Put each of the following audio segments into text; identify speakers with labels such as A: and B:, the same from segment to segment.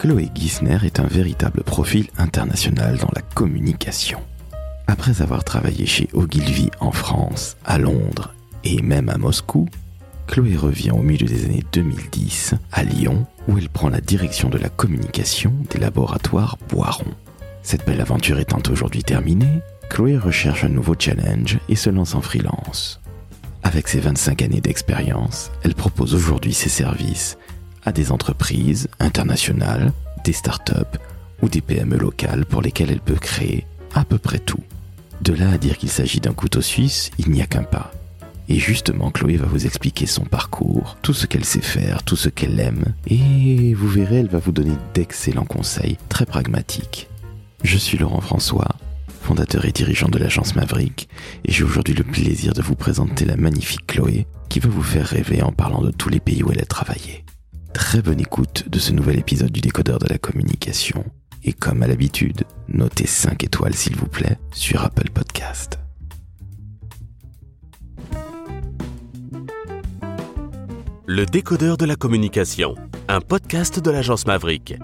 A: Chloé Gisner est un véritable profil international dans la communication. Après avoir travaillé chez Ogilvy en France, à Londres et même à Moscou, Chloé revient au milieu des années 2010 à Lyon où elle prend la direction de la communication des laboratoires Boiron. Cette belle aventure étant aujourd'hui terminée, Chloé recherche un nouveau challenge et se lance en freelance. Avec ses 25 années d'expérience, elle propose aujourd'hui ses services à des entreprises internationales, des startups ou des PME locales pour lesquelles elle peut créer à peu près tout. De là à dire qu'il s'agit d'un couteau suisse, il n'y a qu'un pas. Et justement, Chloé va vous expliquer son parcours, tout ce qu'elle sait faire, tout ce qu'elle aime, et vous verrez, elle va vous donner d'excellents conseils, très pragmatiques. Je suis Laurent François, fondateur et dirigeant de l'agence Maverick, et j'ai aujourd'hui le plaisir de vous présenter la magnifique Chloé, qui va vous faire rêver en parlant de tous les pays où elle a travaillé. Très bonne écoute de ce nouvel épisode du décodeur de la communication. Et comme à l'habitude, notez 5 étoiles s'il vous plaît sur Apple Podcast.
B: Le décodeur de la communication, un podcast de l'agence Maverick.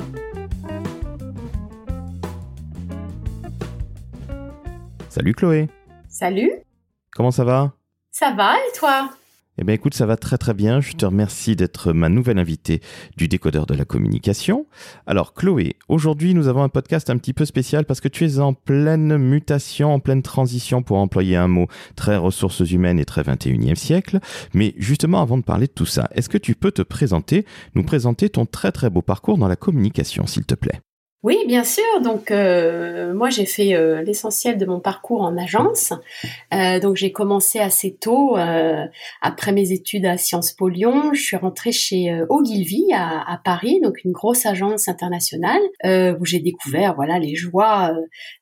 A: Salut Chloé,
C: Salut,
A: comment ça va?
C: Ça va et toi?
A: Eh bien écoute, ça va très très bien. Je te remercie d'être ma nouvelle invitée du décodeur de la communication. Alors Chloé, aujourd'hui nous avons un podcast un petit peu spécial parce que tu es en pleine mutation, en pleine transition pour employer un mot très ressources humaines et très 21e siècle. Mais justement avant de parler de tout ça, est-ce que tu peux te présenter, nous présenter ton très très beau parcours dans la communication s'il te plaît?
C: Oui, bien sûr. Donc euh, moi j'ai fait euh, l'essentiel de mon parcours en agence. Euh, donc j'ai commencé assez tôt euh, après mes études à Sciences Po Lyon. Je suis rentrée chez euh, Ogilvy à, à Paris, donc une grosse agence internationale euh, où j'ai découvert voilà les joies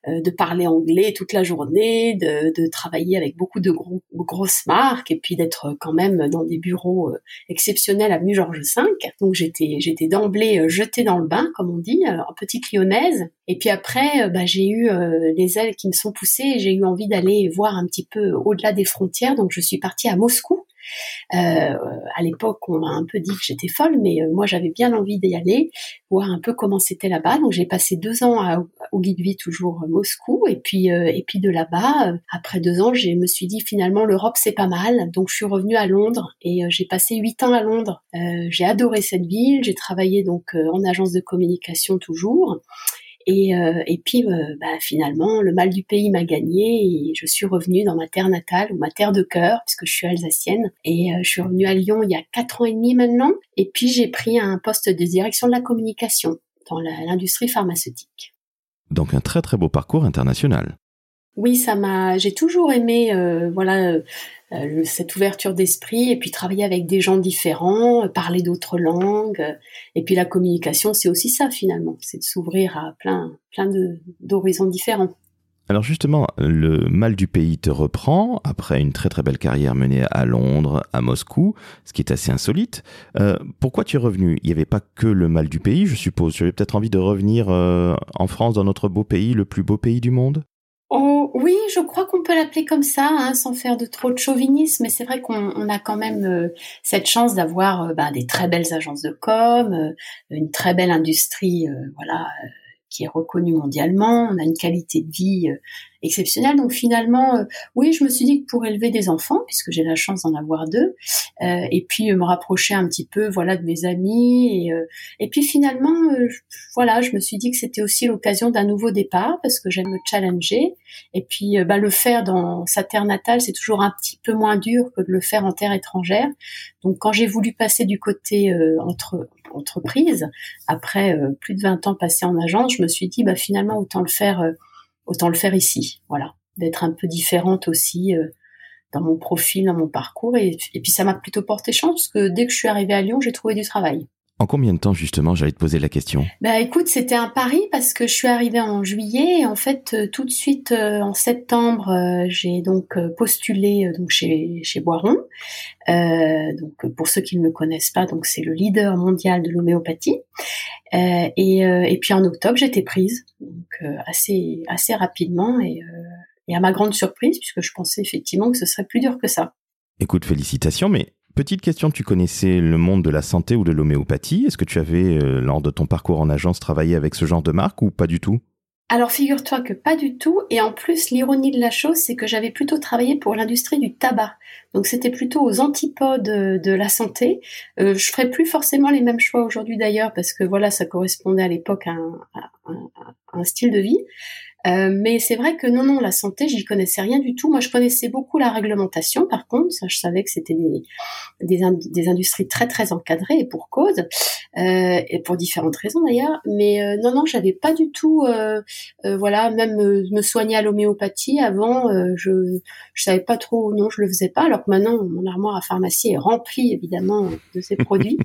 C: de parler anglais toute la journée, de, de travailler avec beaucoup de gros- grosses marques et puis d'être quand même dans des bureaux exceptionnels avenue Georges V. Donc j'étais j'étais d'emblée jetée dans le bain comme on dit, en lyonnaise. Et puis après, euh, bah, j'ai eu euh, les ailes qui me sont poussées et j'ai eu envie d'aller voir un petit peu au-delà des frontières. Donc je suis partie à Moscou. Euh, à l'époque, on m'a un peu dit que j'étais folle, mais euh, moi j'avais bien envie d'y aller, voir un peu comment c'était là-bas. Donc j'ai passé deux ans à Ogilvy, toujours à Moscou, et puis euh, et puis de là-bas, euh, après deux ans, je me suis dit finalement l'Europe c'est pas mal. Donc je suis revenue à Londres et euh, j'ai passé huit ans à Londres. Euh, j'ai adoré cette ville. J'ai travaillé donc euh, en agence de communication toujours. Et, euh, et puis, euh, bah, finalement, le mal du pays m'a gagné et je suis revenue dans ma terre natale ou ma terre de cœur, puisque je suis alsacienne. Et euh, je suis revenue à Lyon il y a quatre ans et demi maintenant. Et puis, j'ai pris un poste de direction de la communication dans l'industrie pharmaceutique.
A: Donc un très très beau parcours international.
C: Oui, ça m'a. J'ai toujours aimé, euh, voilà, euh, cette ouverture d'esprit et puis travailler avec des gens différents, euh, parler d'autres langues. et puis la communication, c'est aussi ça finalement, c'est de s'ouvrir à plein, plein de d'horizons différents.
A: Alors justement, le mal du pays te reprend après une très très belle carrière menée à Londres, à Moscou, ce qui est assez insolite. Pourquoi tu es revenu? Il n'y avait pas que le mal du pays, je suppose. Tu avais peut-être envie de revenir en France, dans notre beau pays, le plus beau pays du monde?
C: Oui, je crois qu'on peut l'appeler comme ça, hein, sans faire de trop de chauvinisme. Mais c'est vrai qu'on on a quand même euh, cette chance d'avoir euh, bah, des très belles agences de com, euh, une très belle industrie, voilà, qui est reconnue mondialement. On a une qualité de vie exceptionnelle. Donc finalement, euh, oui, je me suis dit que pour élever des enfants, puisque j'ai la chance d'en avoir deux, euh, et puis euh, me rapprocher un petit peu, voilà, de mes amis, et, euh, et puis finalement, euh, je- voilà, je me suis dit que c'était aussi l'occasion d'un nouveau départ, parce que j'aime me challenger. Et puis, bah, le faire dans sa terre natale, c'est toujours un petit peu moins dur que de le faire en terre étrangère. Donc, quand j'ai voulu passer du côté entre entreprise, après plus de 20 ans passés en agence, je me suis dit, bah, finalement, autant le faire, autant le faire ici. Voilà, d'être un peu différente aussi euh, dans mon profil, dans mon parcours. Et, et puis, ça m'a plutôt porté chance, parce que dès que je suis arrivée à Lyon, j'ai trouvé du travail.
A: En combien de temps justement J'allais te poser la question?
C: Bah écoute, c'était un pari parce que je suis arrivée en juillet et en fait euh, tout de suite euh, en septembre, euh, j'ai donc euh, postulé euh, donc chez chez Boiron. Euh, donc pour ceux qui ne me connaissent pas, donc c'est le leader mondial de l'homéopathie. Euh, et, euh, et puis en octobre, j'étais prise donc assez assez rapidement et euh, et à ma grande surprise puisque je pensais effectivement que ce serait plus dur que ça.
A: Écoute, félicitations, mais Petite question, tu connaissais le monde de la santé ou de l'homéopathie? Est-ce que tu avais, euh, lors de ton parcours en agence, travaillé avec ce genre de marque ou pas du tout?
C: Alors figure-toi que pas du tout, et en plus l'ironie de la chose, c'est que j'avais plutôt travaillé pour l'industrie du tabac, donc c'était plutôt aux antipodes de la santé. Euh, je ferais plus forcément les mêmes choix aujourd'hui d'ailleurs, parce que voilà, ça correspondait à l'époque à, un style de vie. Euh, mais c'est vrai que non, non, la santé, j'y connaissais rien du tout. Moi, je connaissais beaucoup la réglementation, par contre, ça, je savais que c'était des, des, des, industries très, très encadrées et pour cause, euh, et pour différentes raisons d'ailleurs. Mais euh, non, non, j'avais pas du tout, euh, euh, voilà, même me soigner à l'homéopathie avant, je, je savais pas trop, non, je le faisais pas. Alors que maintenant, mon armoire à pharmacie est remplie évidemment de ces produits.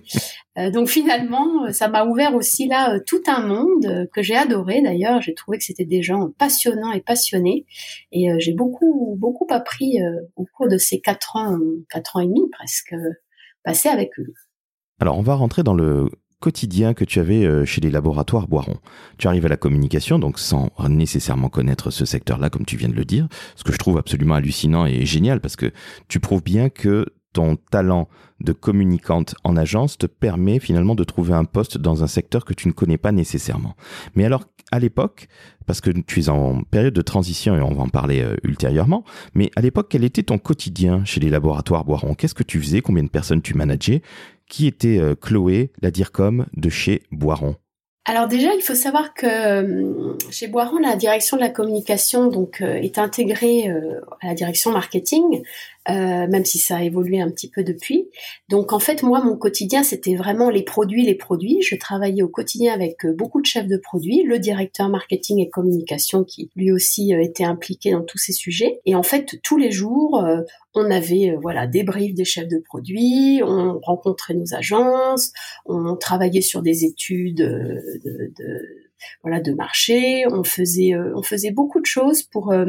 C: donc finalement, ça m'a ouvert aussi là tout un monde que j'ai adoré d'ailleurs. J'ai trouvé que c'était des gens passionnant et passionné. Et euh, j'ai beaucoup, beaucoup appris euh, au cours de ces quatre ans, quatre ans et demi presque, euh, passés avec eux.
A: Alors, on va rentrer dans le quotidien que tu avais chez les laboratoires Boiron. Tu arrives à la communication, donc sans nécessairement connaître ce secteur-là, comme tu viens de le dire, ce que je trouve absolument hallucinant et génial, parce que tu prouves bien que ton talent de communicante en agence te permet finalement de trouver un poste dans un secteur que tu ne connais pas nécessairement. Mais alors, à l'époque, parce que tu es en période de transition et on va en parler euh, ultérieurement, mais à l'époque, quel était ton quotidien chez les laboratoires Boiron? Qu'est-ce que tu faisais? Combien de personnes tu manageais? Qui était euh, Chloé, la DIRCOM de chez Boiron?
C: Alors déjà, il faut savoir que euh, chez Boiron, la direction de la communication est intégrée à la direction marketing euh, même si ça a évolué un petit peu depuis. Donc en fait, moi, mon quotidien, c'était vraiment les produits, les produits. Je travaillais au quotidien avec euh, beaucoup de chefs de produits, le directeur marketing et communication qui lui aussi euh, était impliqué dans tous ces sujets. Et en fait, tous les jours, on avait voilà des briefs des chefs de produits, on rencontrait nos agences, on travaillait sur des études de, de voilà de marché. On faisait euh, on faisait beaucoup de choses pour euh,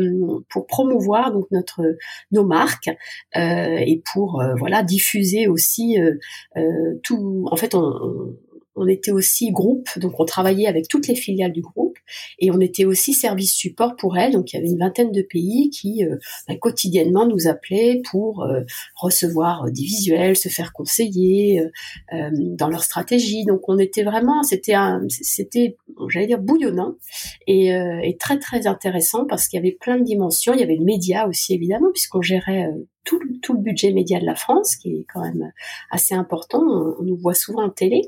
C: pour promouvoir donc notre nos marques euh, et pour voilà diffuser aussi tout. En fait, on on était aussi groupe, donc on travaillait avec toutes les filiales du groupe et on était aussi service support pour elles. Donc il y avait une vingtaine de pays qui euh, bah, quotidiennement nous appelaient pour euh, recevoir euh, des visuels, se faire conseiller dans leur stratégie. Donc on était vraiment, c'était c'était, j'allais dire bouillonnant et, très très intéressant parce qu'il y avait plein de dimensions. Il y avait le média aussi évidemment puisqu'on gérait tout, le budget média de la France, qui est quand même assez important. On, nous voit souvent en télé.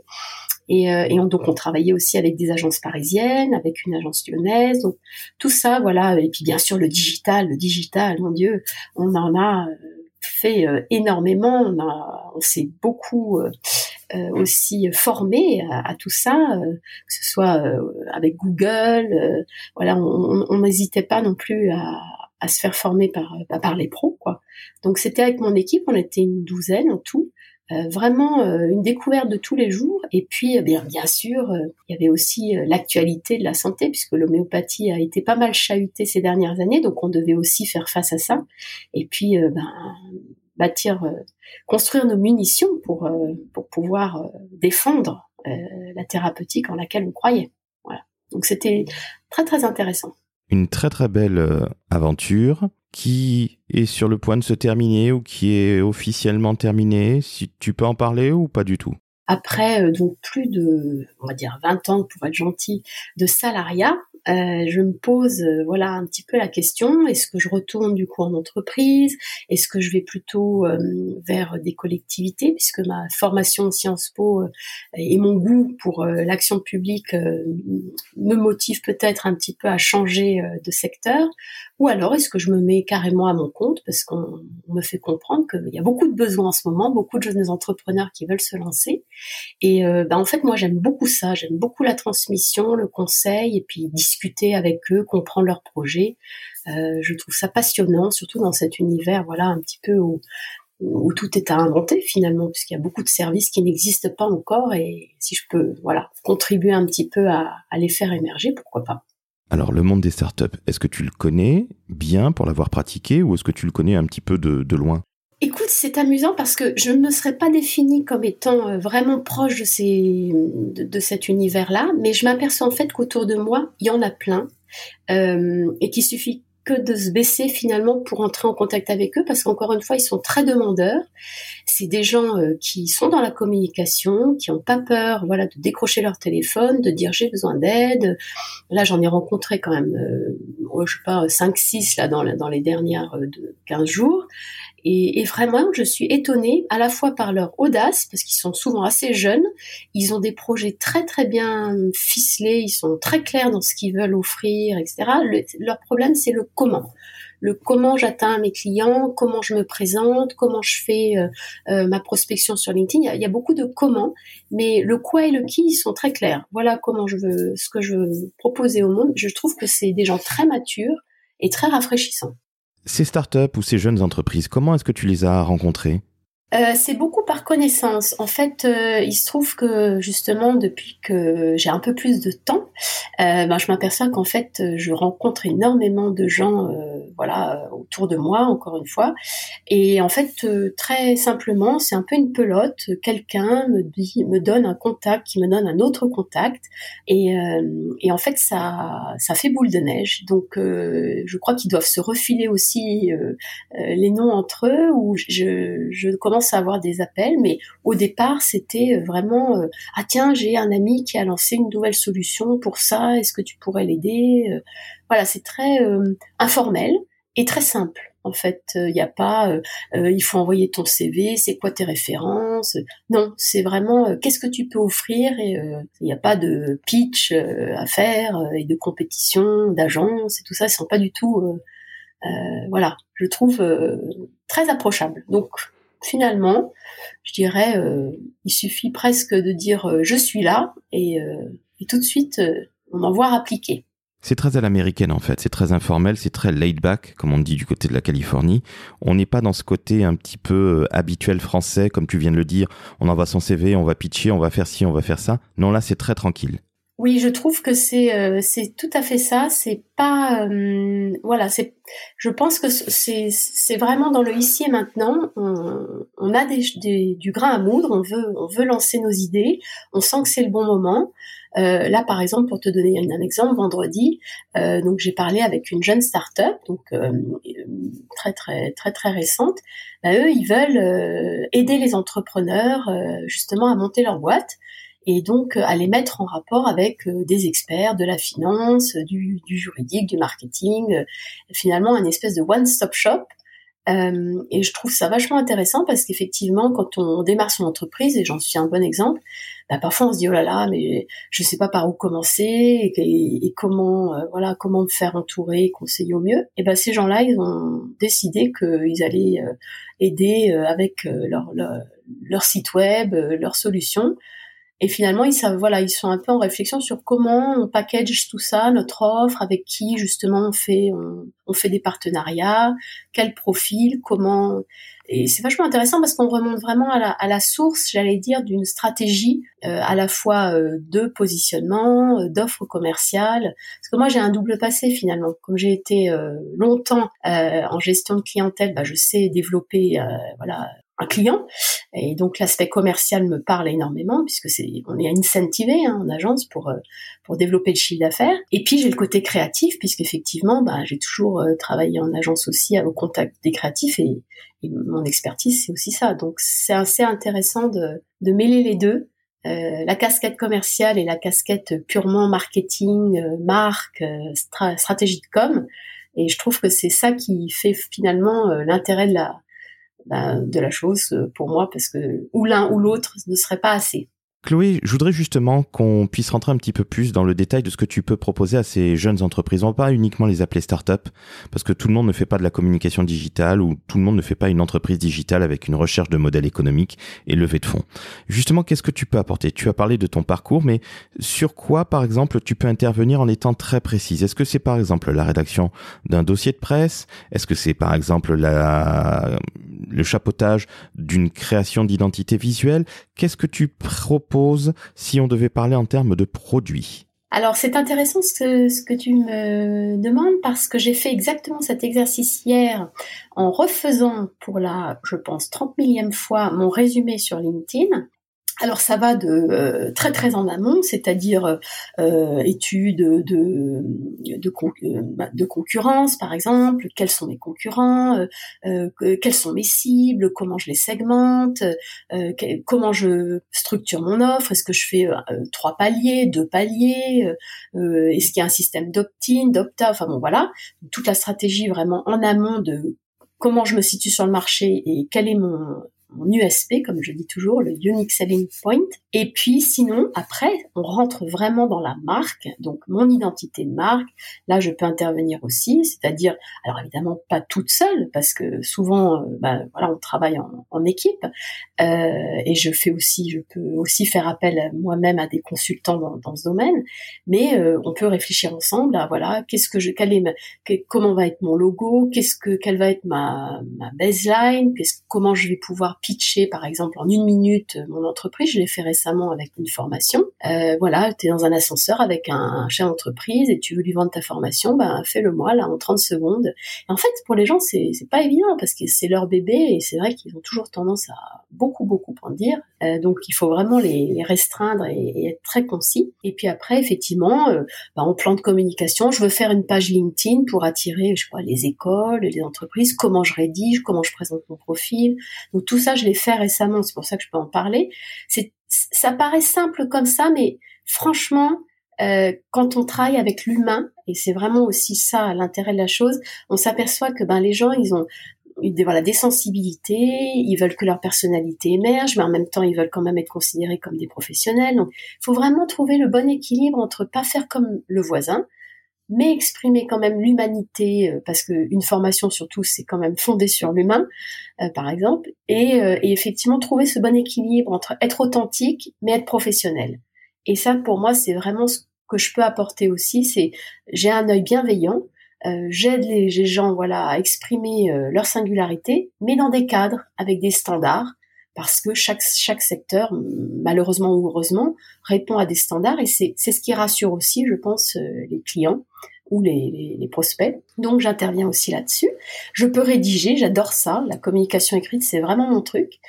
C: Et, euh, et on, donc on travaillait aussi avec des agences parisiennes, avec une agence lyonnaise. Donc tout ça, voilà. Et puis bien sûr le digital, le digital, mon Dieu, on en a euh, fait euh, énormément. On, on s'est beaucoup euh, aussi formé à, tout ça, que ce soit avec Google. voilà, on n'hésitait pas non plus à, à se faire former par, par les pros, quoi. Donc c'était avec mon équipe, on était une douzaine en tout. Euh, vraiment euh, une découverte de tous les jours. Et puis, euh, bien, sûr, il y avait aussi l'actualité de la santé, puisque l'homéopathie a été pas mal chahutée ces dernières années, donc on devait aussi faire face à ça. Et puis, ben, construire nos munitions pour, pouvoir défendre la thérapeutique en laquelle on croyait. Donc c'était très très intéressant
A: une très très belle aventure qui est sur le point de se terminer ou qui est officiellement terminée. Si tu peux en parler ou pas du tout?
C: Après euh, donc plus de, on va dire 20 ans pour être gentil, de salariat, euh, je me pose euh, voilà un petit peu la question est-ce que je retourne du coup en entreprise? Est-ce que je vais plutôt euh, vers des collectivités? Puisque ma formation Sciences Po et mon goût pour l'action publique me motive peut-être un petit peu à changer de secteur. Ou alors est-ce que je me mets carrément à mon compte? Parce qu'on me fait comprendre qu'il y a beaucoup de besoins en ce moment, beaucoup de jeunes entrepreneurs qui veulent se lancer. Et ben, en fait moi j'aime beaucoup ça, j'aime beaucoup la transmission, le conseil et puis discuter avec eux, comprendre leurs projets. Euh, je trouve ça passionnant, surtout dans cet univers, voilà, un petit peu où, tout est à inventer finalement, puisqu'il y a beaucoup de services qui n'existent pas encore, et si je peux, voilà, contribuer un petit peu à, les faire émerger, pourquoi pas.
A: Alors, le monde des startups, est-ce que tu le connais bien pour l'avoir pratiqué, ou est-ce que tu le connais un petit peu de loin?
C: Écoute, c'est amusant parce que je ne me serais pas définie comme étant euh, vraiment proche de, ces, de, cet univers-là, mais je m'aperçois en fait qu'autour de moi, il y en a plein, euh, et qu'il suffit que de se baisser finalement pour entrer en contact avec eux parce qu'encore une fois, ils sont très demandeurs. C'est des gens euh, qui sont dans la communication, qui n'ont pas peur, voilà, de décrocher leur téléphone, de dire j'ai besoin d'aide. Là, j'en ai rencontré quand même, euh, je sais pas, 5 6 là dans, les dernières euh, 15 jours. Et, et, vraiment, je suis étonnée à la fois par leur audace, parce qu'ils sont souvent assez jeunes, ils ont des projets très très bien ficelés, ils sont très clairs dans ce qu'ils veulent offrir, etc. leur problème, c'est le comment. Le comment j'atteins mes clients, comment je me présente, comment je fais euh, euh, ma prospection sur LinkedIn. Il y, a, il y, a, beaucoup de comment, mais le quoi et le qui, ils sont très clairs. Voilà comment je veux, ce que je veux proposer au monde. Je trouve que c'est des gens très matures et très rafraîchissants.
A: Ces startups ou ces jeunes entreprises, comment est-ce que tu les as rencontrées?
C: Euh, c'est beaucoup par connaissance. En fait, euh, il se trouve que justement depuis que j'ai un peu plus de temps, euh, ben, je m'aperçois qu'en fait je rencontre énormément de gens, voilà, autour de moi, encore une fois. Et en fait, très simplement, c'est un peu une pelote. Quelqu'un me dit, me donne un contact, qui me donne un autre contact, et, en fait ça, fait boule de neige. Donc, je crois qu'ils doivent se refiler aussi les noms entre eux, ou je commence à avoir des appels, mais au départ, c'était euh, vraiment euh, ah tiens, j'ai un ami qui a lancé une nouvelle solution pour ça, est-ce que tu pourrais l'aider? Euh, Voilà, c'est très informel et très simple. En fait, il n'y a pas, il faut envoyer ton CV, c'est quoi tes références? Non, c'est vraiment qu'est-ce que tu peux offrir et il n'y a pas de pitch à faire et de compétition, d'agence et tout ça. Ils sont pas du tout, voilà, je trouve très approchable. Donc finalement, je dirais, euh, il suffit presque de dire euh, je suis là et, euh, tout de suite on en voit appliquer.
A: C'est très à l'américaine en fait, c'est très informel, c'est très laid back, comme on dit du côté de la Californie. On n'est pas dans ce côté un petit peu habituel français, comme tu viens de le dire, on envoie son CV, on va pitcher, on va faire ci, on va faire ça. Non, là c'est très tranquille.
C: Oui, je trouve que c'est euh, c'est tout à fait ça. C'est pas euh, voilà, c'est je pense que c'est c'est vraiment dans le ici et maintenant. On, a des, du grain à moudre. On veut on veut lancer nos idées. On sent que c'est le bon moment. Euh, là, par exemple, pour te donner un, exemple, vendredi, donc j'ai parlé avec une jeune start-up, donc très très très très récente. Bah, eux, ils veulent aider les entrepreneurs justement à monter leur boîte et donc euh, à les mettre en rapport avec euh, des experts de la finance, du, du juridique, du marketing, euh, finalement un espèce de one-stop shop. Euh, et je trouve ça vachement intéressant parce qu'effectivement, quand on démarre son entreprise, et j'en suis un bon exemple, bah parfois on se dit oh là là, mais je sais pas par où commencer et, et, comment voilà comment me faire entourer, conseiller au mieux. Et ben ces gens-là, ils ont décidé qu'ils allaient aider avec leur, leur, leur site web, leurs solutions et finalement, ils savent, voilà, ils sont un peu en réflexion sur comment on package tout ça, notre offre, avec qui justement on fait, on, fait des partenariats, quel profil, comment. Et c'est vachement intéressant parce qu'on remonte vraiment à la, à la source, j'allais dire, d'une stratégie euh, à la fois euh, de positionnement, euh, d'offre commerciale. Parce que moi, j'ai un double passé finalement. Comme j'ai été longtemps en gestion de clientèle, bah, je sais développer, voilà, un client. Et donc l'aspect commercial me parle énormément puisque c'est on est incentivé hein, en agence pour euh, pour développer le chiffre d'affaires. Et puis j'ai le côté créatif puisqu'effectivement bah, j'ai toujours euh, travaillé en agence aussi au contact des créatifs et, mon expertise c'est aussi ça. Donc c'est assez intéressant de, de mêler les deux. Euh, la casquette commerciale et la casquette purement marketing, marque, stratégie de com. Et je trouve que c'est ça qui fait finalement l'intérêt de la, bah, de la chose euh, pour moi parce que ou l'un ou l'autre ne serait pas assez.
A: Chloé, je voudrais justement qu'on puisse rentrer un petit peu plus dans le détail de ce que tu peux proposer à ces jeunes entreprises. On va pas uniquement les appeler start-up, parce que tout le monde ne fait pas de la communication digitale ou tout le monde ne fait pas une entreprise digitale avec une recherche de modèle économique et levée de fonds. Justement, qu'est-ce que tu peux apporter? Tu as parlé de ton parcours, mais sur quoi, par exemple, tu peux intervenir en étant très précise? Est-ce que c'est, par exemple, la rédaction d'un dossier de presse? Est-ce que c'est, par exemple, la, le chapeautage d'une création d'identité visuelle. Qu'est-ce que tu proposes si on devait parler en termes de produits?
C: Alors c'est intéressant ce que, tu me demandes parce que j'ai fait exactement cet exercice hier en refaisant pour la, je pense, 30 millième fois mon résumé sur LinkedIn alors ça va de euh, très très en amont, c'est-à-dire euh, études de de, euh, concurrence par exemple, quels sont mes concurrents, euh, quelles sont mes cibles, comment je les segmente, comment je structure mon offre, est-ce que je fais trois paliers, deux paliers, est-ce qu'il y a un système d'opt-in, d'opt-out, enfin bon voilà, toute la stratégie vraiment en amont de comment je me situe sur le marché et quel est mon mon USP, comme je dis toujours, le Unique Selling Point. Et puis sinon, après, on rentre vraiment dans la marque, donc mon identité de marque. Là, je peux intervenir aussi, c'est-à-dire, alors évidemment pas toute seule, parce que souvent, bah, voilà, on travaille en, en équipe, euh, et je fais aussi, je peux aussi faire appel moi-même à des consultants dans, dans ce domaine. Mais euh, on peut réfléchir ensemble à voilà, qu'est-ce que je, quel est ma, comment va être mon logo, qu'est-ce que, quelle va être ma, ma baseline, qu'est-ce, comment je vais pouvoir pitcher, par exemple, en une minute mon entreprise. Je l'ai fait récemment avec une formation. Euh, voilà, tu es dans un ascenseur avec un, chef d'entreprise et tu veux lui vendre ta formation, ben fais-le moi là en 30 secondes. En fait, pour les gens, c'est pas évident parce que c'est leur bébé et c'est vrai qu'ils ont toujours tendance à beaucoup beaucoup en dire. Euh, donc il faut vraiment les, restreindre et, être très concis. Et puis après, effectivement, euh, ben, en plan de communication, je veux faire une page LinkedIn pour attirer, je pas, les écoles, les entreprises. Comment je rédige, comment je présente mon profil. Donc tout ça, je l'ai fait récemment. C'est pour ça que je peux en parler. Ça paraît simple comme ça, mais franchement, euh, quand on travaille avec l'humain, et c'est vraiment aussi ça l'intérêt de la chose, on s'aperçoit que ben les gens ils ont des, voilà, des sensibilités, ils veulent que leur personnalité émerge, mais en même temps ils veulent quand même être considérés comme des professionnels. Donc il faut vraiment trouver le bon équilibre entre pas faire comme le voisin, mais exprimer quand même l'humanité, euh, parce qu'une formation surtout, c'est quand même fondé sur l'humain, euh, par exemple, et, euh, et, effectivement trouver ce bon équilibre entre être authentique, mais être professionnel. Et ça, pour moi, c'est vraiment ce que je peux apporter aussi, c'est j'ai un œil bienveillant, j'aide les, les, gens voilà à exprimer leur singularité, mais dans des cadres avec des standards, parce que chaque chaque secteur, malheureusement ou heureusement, répond à des standards et c'est ce qui rassure aussi, je pense, les clients ou les, les, prospects. Donc j'interviens aussi là-dessus. Je peux rédiger, j'adore ça. La communication écrite, c'est vraiment mon truc.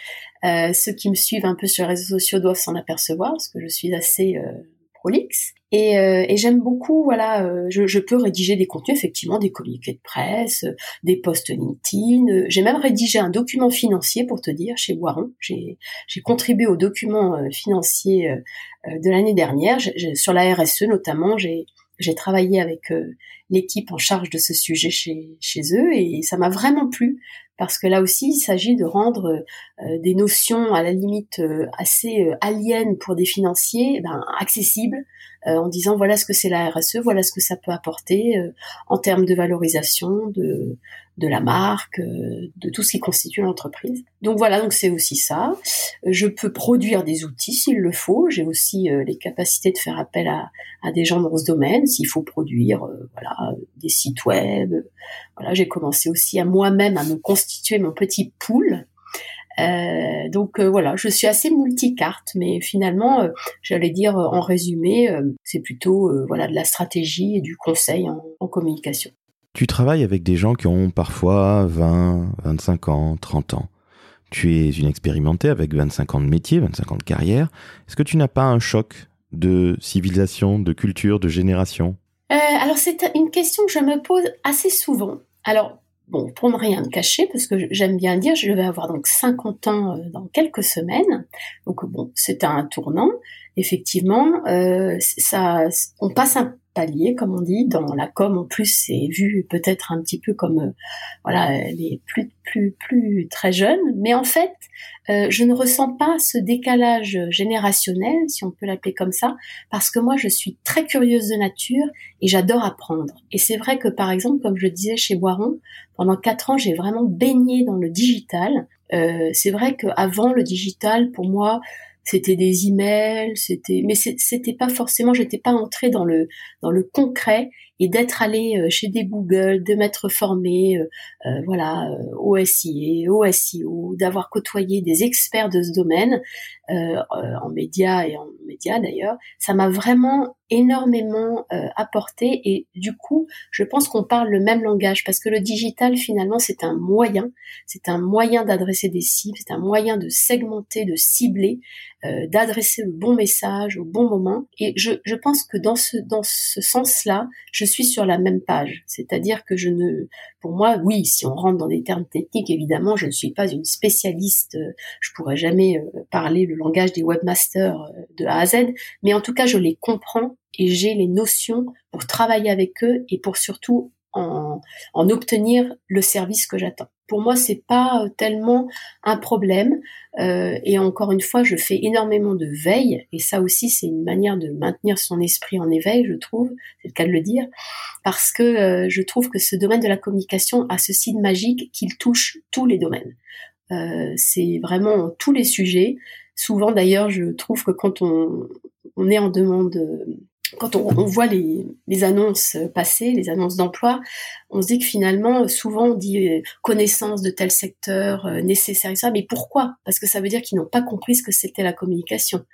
C: Euh, ceux qui me suivent un peu sur les réseaux sociaux doivent s'en apercevoir parce que je suis assez euh, prolixe. Et, euh, et j'aime beaucoup, voilà, euh, je, je, peux rédiger des contenus, effectivement, des communiqués de presse, euh, des posts LinkedIn. J'ai même rédigé un document financier, pour te dire, chez Boiron. J'ai contribué au document financier de l'année dernière. sur la RSE notamment, j'ai travaillé avec euh, l'équipe en charge de ce sujet chez, chez eux et ça m'a vraiment plu parce que là aussi il s'agit de rendre euh, des notions à la limite euh, assez aliens pour des financiers ben, accessibles en disant voilà ce que c'est la RSE, voilà ce que ça peut apporter en termes de valorisation, de, de la marque, euh, de tout ce qui constitue l'entreprise. Donc voilà, donc c'est aussi ça. Je peux produire des outils s'il le faut. J'ai aussi euh, les capacités de faire appel à, à des gens dans ce domaine s'il faut produire, euh, voilà, des sites web. Voilà, j'ai commencé aussi à moi-même à me constituer mon petit pool. Euh, donc voilà, je suis assez multicarte, mais finalement, j'allais dire en résumé, c'est plutôt voilà de la stratégie et du conseil en, en communication.
A: Tu travailles avec des gens qui ont parfois 20, 25 ans, 30 ans. Tu es une expérimentée avec 25 ans de métier, 25 ans de carrière. Est-ce que tu n'as pas un choc de civilisation, de culture, de génération?
C: Euh, Alors c'est une question que je me pose assez souvent. Alors bon, pour ne rien cacher, parce que j'aime bien dire, je vais avoir donc 50 ans euh, dans quelques semaines. Donc bon, c'est un tournant. Effectivement, euh, ça, on passe un palier, comme on dit. Dans la com, en plus, c'est vu peut-être un petit peu comme, euh, voilà, les plus, plus, plus très jeunes. Mais en fait, euh, je ne ressens pas ce décalage générationnel, si on peut l'appeler comme ça, parce que moi, je suis très curieuse de nature et j'adore apprendre. Et c'est vrai que, par exemple, comme je disais chez Boiron, pendant quatre ans, j'ai vraiment baigné dans le digital. Euh, c'est vrai qu'avant, le digital, pour moi, c'était des emails, c'était, mais c'était pas forcément, j'étais pas entrée dans le dans le concret et d'être allée euh, chez des Google, de m'être formée, euh, euh, voilà, au SIA, au d'avoir côtoyé des experts de ce domaine en médias et en médias d'ailleurs, ça m'a vraiment énormément euh, apporté et du coup, je pense qu'on parle le même langage parce que le digital finalement c'est un moyen, c'est un moyen d'adresser des cibles, c'est un moyen de segmenter, de cibler, euh, d'adresser le bon message au bon moment. Et je, je pense que dans ce dans ce sens-là, je suis sur la même page. C'est-à-dire que je ne, pour moi, oui, si on rentre dans des termes techniques, évidemment, je ne suis pas une spécialiste. Euh, je pourrais jamais parler le langage des webmasters de A à Z, mais en tout cas, je les comprends et j'ai les notions pour travailler avec eux et pour surtout en, en obtenir le service que j'attends. Pour moi, c'est pas tellement un problème. Euh, et encore une fois, je fais énormément de veille, et ça aussi, c'est une manière de maintenir son esprit en éveil, je trouve. C'est le cas de le dire, parce que euh, je trouve que ce domaine de la communication a ce signe magique qu'il touche tous les domaines. Euh, c'est vraiment tous les sujets. Souvent, d'ailleurs, je trouve que quand on, on est en demande quand on, voit les, annonces passer, les annonces d'emploi, on se dit que finalement, souvent on dit euh, connaissance de tel secteur euh, nécessaire et ça, mais pourquoi? Parce que ça veut dire qu'ils n'ont pas compris ce que c'était la communication.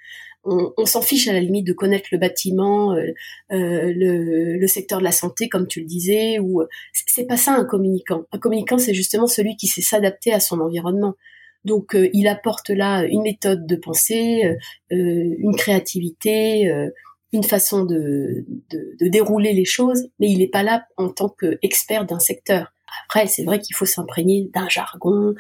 C: On, s'en fiche à la limite de connaître le bâtiment, euh, le, le, secteur de la santé, comme tu le disais, ou c'est pas ça un communicant. Un communicant, c'est justement celui qui sait s'adapter à son environnement. Donc, il apporte là une méthode de pensée, une créativité une façon de, de, de, dérouler les choses, mais il n'est pas là en tant qu'expert d'un secteur. Après, c'est vrai qu'il faut s'imprégner d'un jargon,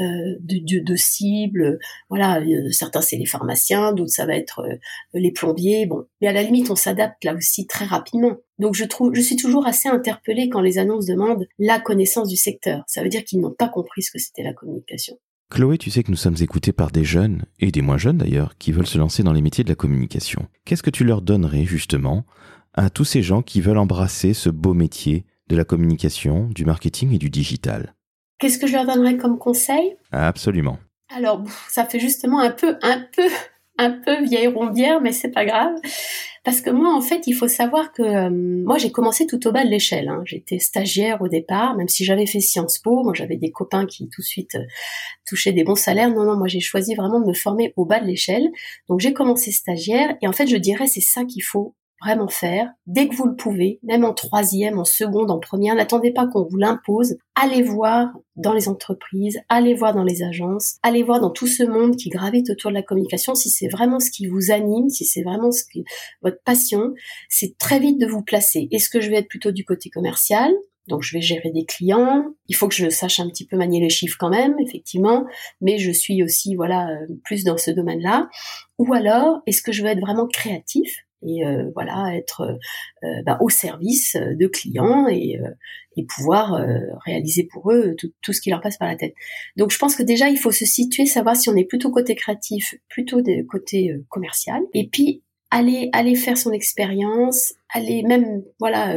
C: euh, de, de, cibles. Voilà, euh, certains c'est les pharmaciens, d'autres ça va être euh, les plombiers. Bon, mais à la limite, on s'adapte là aussi très rapidement. Donc je trouve, je suis toujours assez interpellée quand les annonces demandent la connaissance du secteur. Ça veut dire qu'ils n'ont pas compris ce que c'était la communication.
A: Chloé, tu sais que nous sommes écoutés par des jeunes, et des moins jeunes d'ailleurs, qui veulent se lancer dans les métiers de la communication. Qu'est-ce que tu leur donnerais justement à tous ces gens qui veulent embrasser ce beau métier de la communication, du marketing et du digital?
C: Qu'est-ce que je leur donnerais comme conseil?
A: Absolument.
C: Alors, ça fait justement un peu, un peu, un peu vieille rondière, mais c'est pas grave. Parce que moi, en fait, il faut savoir que euh, moi, j'ai commencé tout au bas de l'échelle. Hein. J'étais stagiaire au départ, même si j'avais fait Sciences Po. Moi, j'avais des copains qui tout de suite euh, touchaient des bons salaires. Non, non, moi, j'ai choisi vraiment de me former au bas de l'échelle. Donc, j'ai commencé stagiaire. Et en fait, je dirais, c'est ça qu'il faut vraiment faire, dès que vous le pouvez, même en troisième, en seconde, en première, n'attendez pas qu'on vous l'impose. Allez voir dans les entreprises, allez voir dans les agences, allez voir dans tout ce monde qui gravite autour de la communication, si c'est vraiment ce qui vous anime, si c'est vraiment ce qui, votre passion, c'est très vite de vous placer. Est-ce que je vais être plutôt du côté commercial donc je vais gérer des clients. Il faut que je sache un petit peu manier les chiffres quand même, effectivement, mais je suis aussi voilà euh, plus dans ce domaine-là. Ou alors est-ce que je veux être vraiment créatif? Et euh, voilà être euh, bah, au service de clients et, euh, et pouvoir réaliser pour eux tout, tout, ce qui leur passe par la tête. Donc je pense que déjà il faut se situer, savoir si on est plutôt côté créatif, plutôt de côté commercial, et puis aller aller faire son expérience, aller même voilà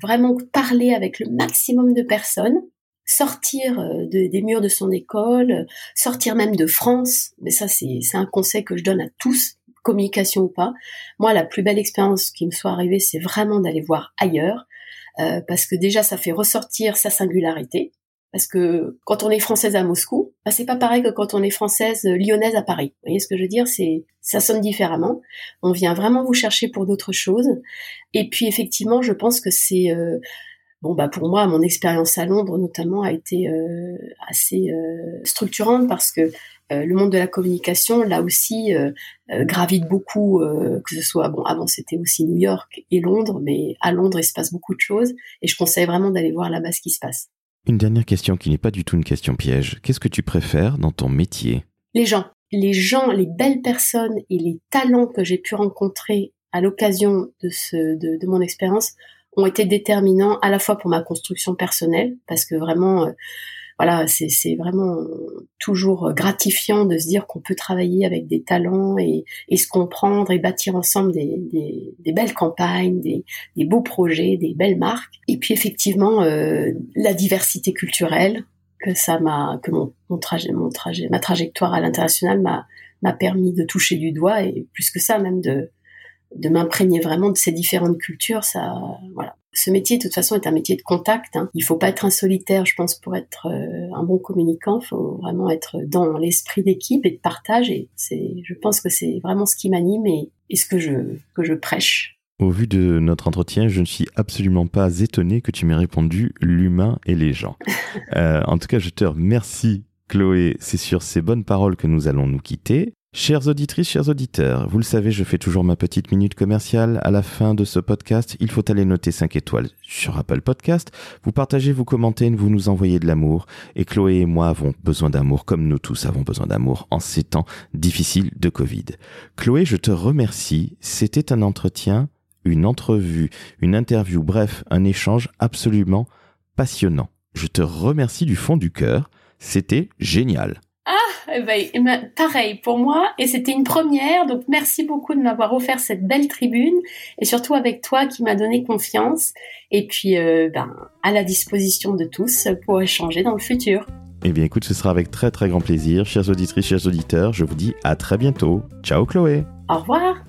C: vraiment parler avec le maximum de personnes sortir de, des murs de son école, sortir même de France, mais ça c'est un conseil que je donne à tous, communication ou pas. Moi, la plus belle expérience qui me soit arrivée, c'est vraiment d'aller voir ailleurs, euh, parce que déjà, ça fait ressortir sa singularité. Parce que quand on est française à Moscou, bah, c'est pas pareil que quand on est française euh, lyonnaise à Paris. Vous voyez ce que je veux dire? C'est ça sonne différemment. On vient vraiment vous chercher pour d'autres choses. Et puis effectivement, je pense que c'est euh, bon bah pour moi mon expérience à Londres notamment a été euh, assez euh, structurante parce que le monde de la communication, là aussi, euh, euh, gravite beaucoup, que ce soit, bon, avant c'était aussi New York et Londres, mais à Londres, il se passe beaucoup de choses, et je conseille vraiment d'aller voir là-bas ce qui se passe.
A: Une dernière question qui n'est pas du tout une question piège. Qu'est-ce que tu préfères dans ton métier?
C: Les gens. Les gens, les belles personnes et les talents que j'ai pu rencontrer à l'occasion de, ce, de, de mon expérience ont été déterminants à la fois pour ma construction personnelle, parce que vraiment, voilà, c'est vraiment toujours gratifiant de se dire qu'on peut travailler avec des talents et, se comprendre et bâtir ensemble des, belles campagnes, des, beaux projets, des belles marques. Et puis effectivement, euh, la diversité culturelle que ça m'a, que mon, trajet, mon trajet, ma trajectoire à l'international m'a m'a permis de toucher du doigt et plus que ça même de de m'imprégner vraiment de ces différentes cultures. Ça, voilà ce métier, de toute façon, est un métier de contact. Hein. Il faut pas être un solitaire, je pense, pour être euh, un bon communicant. Il faut vraiment être dans l'esprit d'équipe et de partage. Et c'est, je pense que c'est vraiment ce qui m'anime. Et, et ce que je, que je prêche.
A: Au vu de notre entretien, je ne suis absolument pas étonné que tu m'aies répondu l'humain et les gens. Euh, en tout cas, je te remercie, Chloé. C'est sur ces bonnes paroles que nous allons nous quitter. Chères auditrices, chers auditeurs, vous le savez, je fais toujours ma petite minute commerciale. À la fin de ce podcast, il faut aller noter 5 étoiles sur Apple Podcast. Vous partagez, vous commentez, vous nous envoyez de l'amour. Et Chloé et moi avons besoin d'amour, comme nous tous avons besoin d'amour en ces temps difficiles de Covid. Chloé, je te remercie. C'était un entretien, une entrevue, une interview, bref, un échange absolument passionnant. Je te remercie du fond du cœur. C'était génial.
C: Eh ben, eh ben, pareil pour moi, et c'était une première, donc merci beaucoup de m'avoir offert cette belle tribune, et surtout avec toi qui m'a donné confiance, et puis euh, ben, à la disposition de tous pour échanger dans le futur.
A: Eh bien écoute, ce sera avec très très grand plaisir, chers auditrices, chers auditeurs, je vous dis à très bientôt. Ciao Chloé.
C: Au revoir